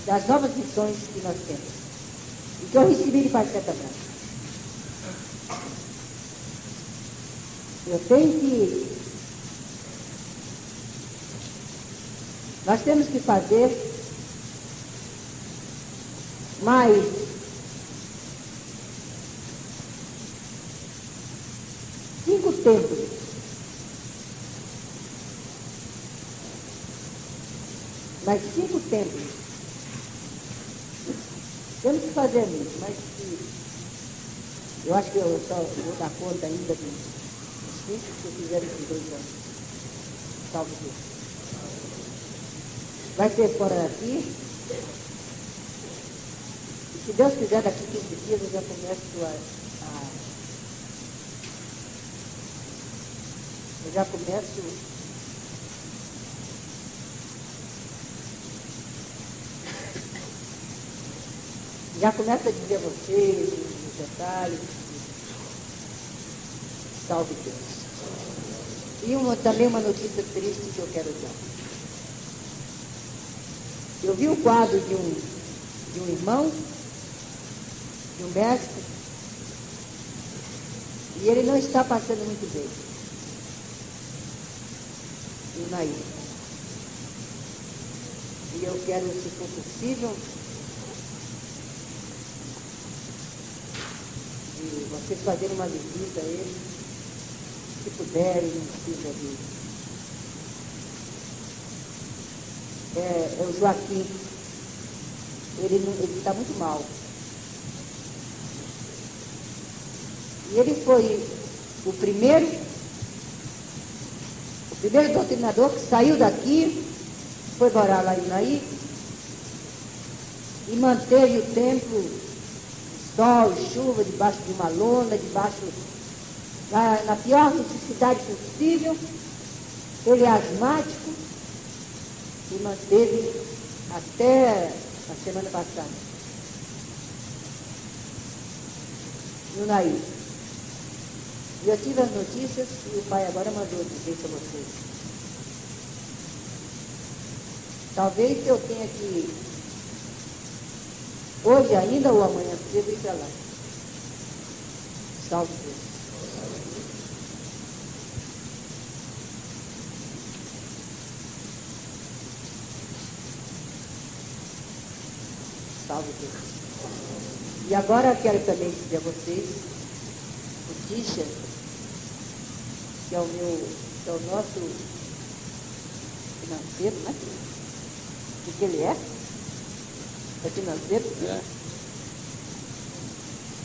das novas missões que nós temos. E que eu recebi de Pai Santa Branca. Eu tenho que. Nós temos que fazer mais templos mais cinco templos. Temos que fazer isso, mas eu acho que eu só vou dar conta ainda dos cinco que eu fizer esses dois anos. Salve Deus. Vai ser fora daqui. E se Deus quiser, daqui 15 dias eu já começo a, a eu já começo já começa a dizer a vocês os detalhes. Salve Deus. E uma, também uma notícia triste que eu quero dar. Eu vi o quadro de um, de um irmão, de um mestre, e ele não está passando muito bem. E Naí. E eu quero, se for possível, de vocês fazerem uma visita a ele, se puderem, não precisa de. É, é o Joaquim. Ele está muito mal. E ele foi o primeiro, primeiro doutrinador que saiu daqui, foi morar lá em Naí e manteve o templo sol, chuva, debaixo de uma lona, debaixo, na, na pior necessidade possível. Ele é asmático e manteve até a semana passada. No Naí. Eu tive as notícias e o pai agora mandou dizer para vocês. Talvez eu tenha que Hoje ainda ou amanhã cedo ir para lá. Salve Deus. Salve Deus. E agora quero também dizer a vocês, Tisha, que é o meu, que é o nosso financeiro, né? O que ele é? É financeiro? É.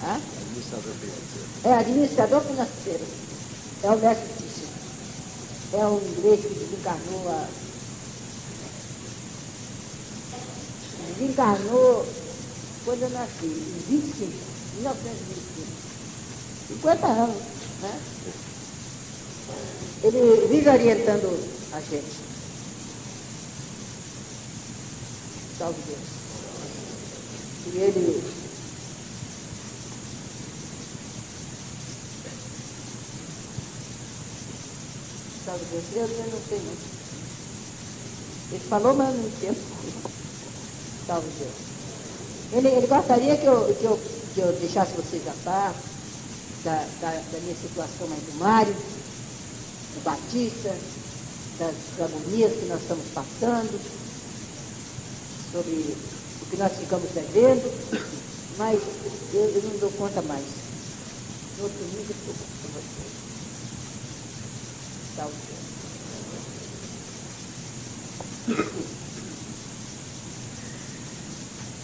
Hã? Administrador financeiro. É, administrador financeiro. É o mestre Tisha. É um inglês que desencarnou a. Desencarnou quando eu nasci, em 25, 1925. 50 anos, né? Ele vive orientando a gente. Salve Deus. E ele Salve Deus. Eu, eu não sei não. Ele falou, mas não entendo. Salve Deus. Ele, ele gostaria que eu, que, eu, que eu deixasse vocês a par da, da, da minha situação aí do Mário, do Batista, das agonias que nós estamos passando, sobre o que nós ficamos devendo, mas eu, eu não dou conta mais. No outro domingo eu estou com vocês. Salve.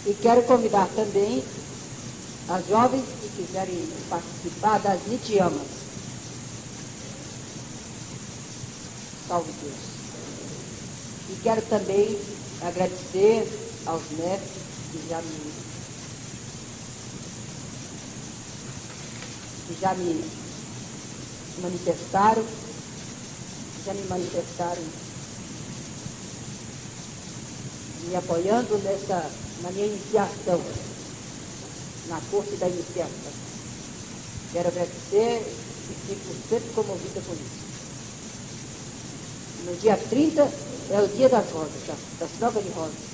E quero convidar também as jovens que quiserem participar das Nitiamas. Salve Deus. E quero também agradecer aos mestres que já me, que já me manifestaram, já me manifestaram, me apoiando nessa, na minha iniciação, na corte da iniciação. Quero agradecer e fico sempre comovida com isso. No dia 30 é o dia das rosas, das, das trocas de rosas.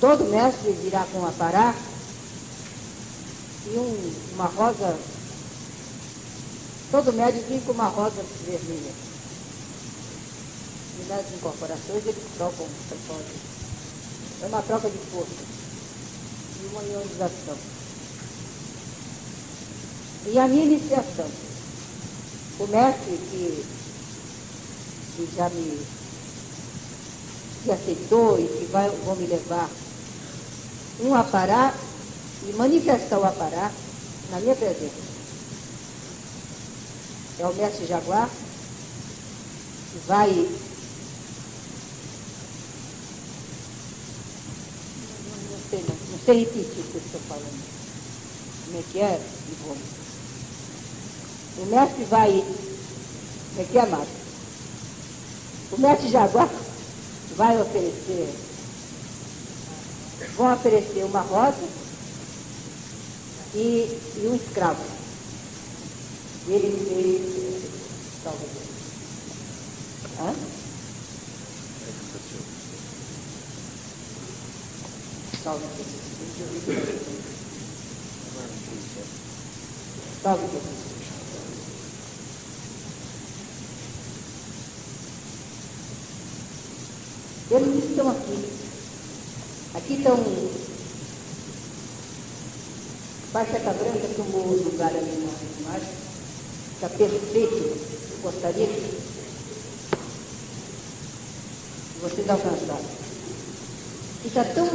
Todo mestre virá com um apará e um, uma rosa. Todo médico vem com uma rosa vermelha. E nas incorporações eles trocam essa rosa. É uma troca de força e uma ionização. E a minha iniciação. O mestre que, que já me que aceitou e que vai, vão me levar um apará e manifestar o apará na minha presença. É o mestre Jaguar que vai não sei, não, não sei repetir o que estou falando. Como é que é? O mestre vai, como é que é, amado? O mestre Jaguar vai oferecer, vão oferecer uma rosa e, e um escravo. Ele. Salve Deus. Hã? Salve Deus. Salve Deus. Eles estão aqui. Aqui estão Baixa Branca tomou o lugar ali na imagem. Está perfeito. Eu gostaria que vocês alcançassem. E está tão,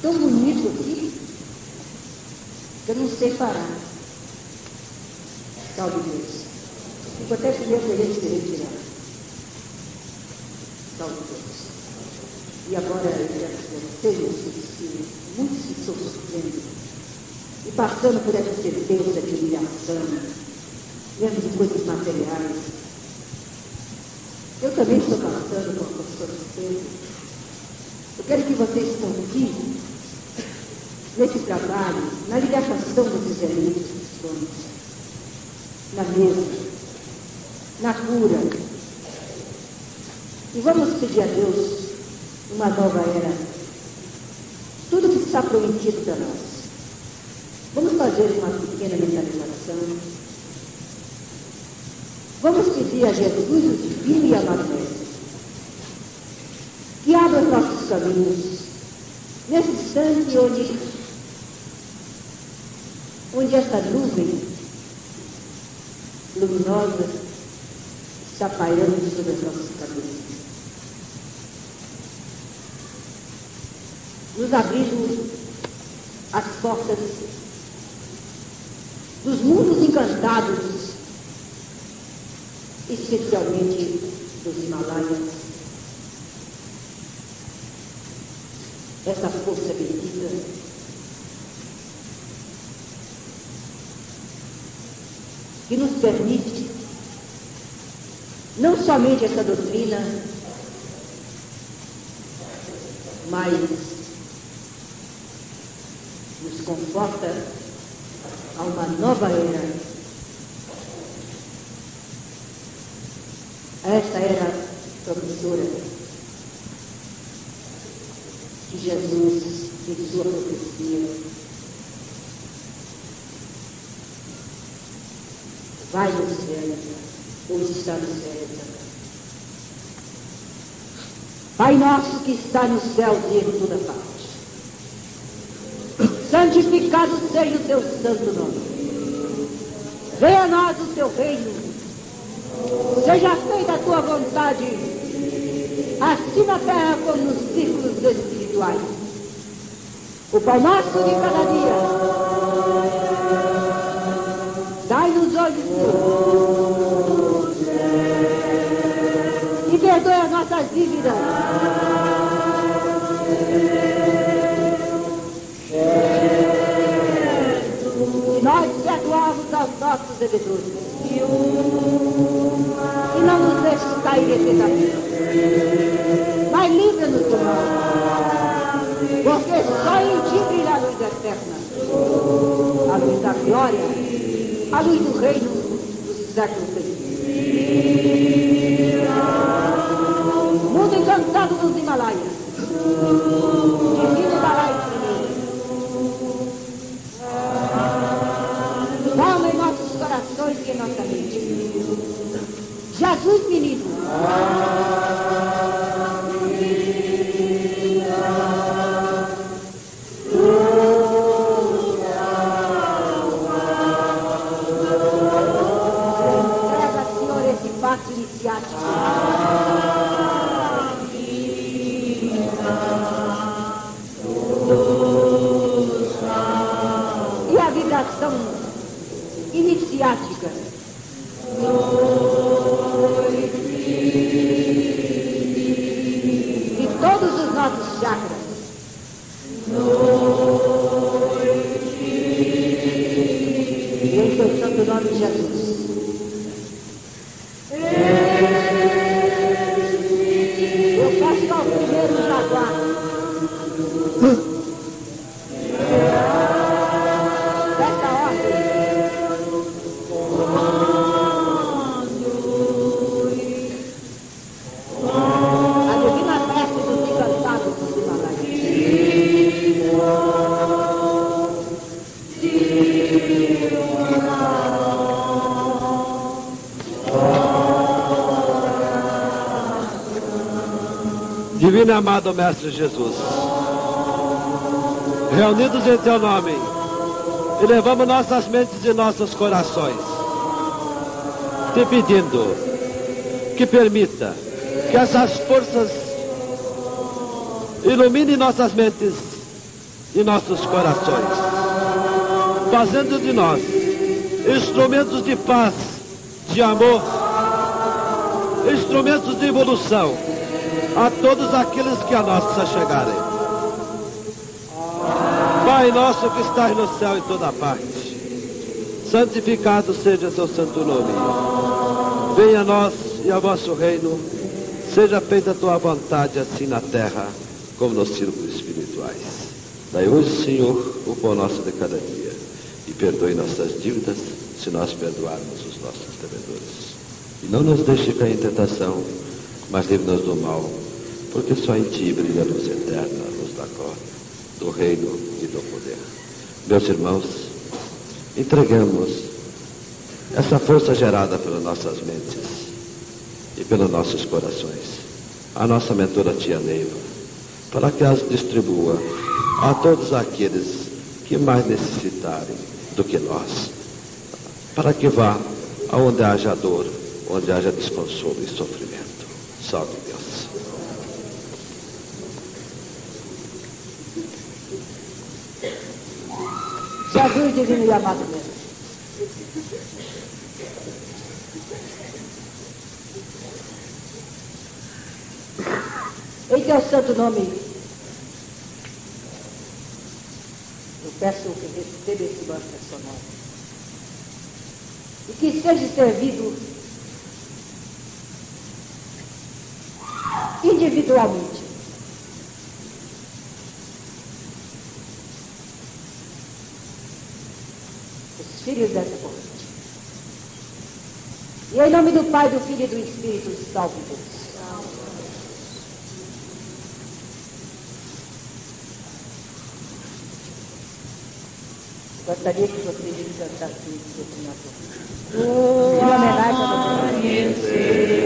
tão bonito aqui que eu não sei parar. Salve Deus. Fico até com medo de se retirar. Salve Deus. E agora que vocês se, muito se surpreendem. E passando por essa certeza de humilhação, mesmo de coisas materiais. Eu também estou passando por uma certeza. Eu quero que vocês confiem nesse trabalho, na libertação dos elementos dos sonhos, na mesa, na cura. E vamos pedir a Deus uma nova era. Tudo que está prometido para nós. Vamos fazer uma pequena mentalização. Vamos pedir a Jesus, o Divino e amado Mestre, que abra os nossos caminhos nesse instante onde, onde essa nuvem luminosa está pairando sobre as nossas cabeças. Nos abrindo as portas dos mundos encantados, especialmente dos Himalaias. Essa força bendita que nos permite não somente essa doutrina, mas conforta a uma nova era Essa era a promissora que Jesus, em sua profecia, vai no céu, hoje está no céu também. Pai nosso que está no céu, em toda parte. Santificado seja o teu santo nome. Venha a nós o teu reino. Seja feita a tua vontade, assim na terra como nos círculos espirituais. O pão nosso de cada dia. Dai-nos hoje, Senhor. E perdoe as nossas dívidas. Nossos devedores. E não nos deixes cair em tentativa. Mas livra-nos do mal. Porque só em ti brilha a luz eterna. A luz da glória. A luz do reino dos séculos Mundo encantado dos Himalaias. Divino Himalaias. Jesus, menino. Amado Mestre Jesus, reunidos em Teu nome, elevamos nossas mentes e nossos corações, te pedindo que permita que essas forças iluminem nossas mentes e nossos corações, fazendo de nós instrumentos de paz, de amor, instrumentos de evolução a todos aqueles que a nós se chegarem. Pai nosso que estás no céu em toda parte, santificado seja seu santo nome. Venha a nós e ao vosso reino, seja feita a tua vontade, assim na terra como nos círculos espirituais. Dai hoje, Senhor, o pão nosso de cada dia, e perdoe nossas dívidas, se nós perdoarmos os nossos devedores. E não nos deixe cair em tentação, mas livre-nos do mal, porque só em ti brilha a luz eterna, a luz da glória, do reino e do poder. Meus irmãos, entregamos essa força gerada pelas nossas mentes e pelos nossos corações à nossa mentora tia Neiva, para que as distribua a todos aqueles que mais necessitarem do que nós, para que vá aonde haja dor, onde haja desconsolo e sofrimento. Salve Divino e amado Deus. Em teu santo nome, eu peço que receba esse banco personal. E que seja servido individualmente. Filhos dessa corrente. E em nome do Pai, do Filho e do Espírito, salve Deus. Gostaria que vocês cantassem isso aqui na Em homenagem a Salve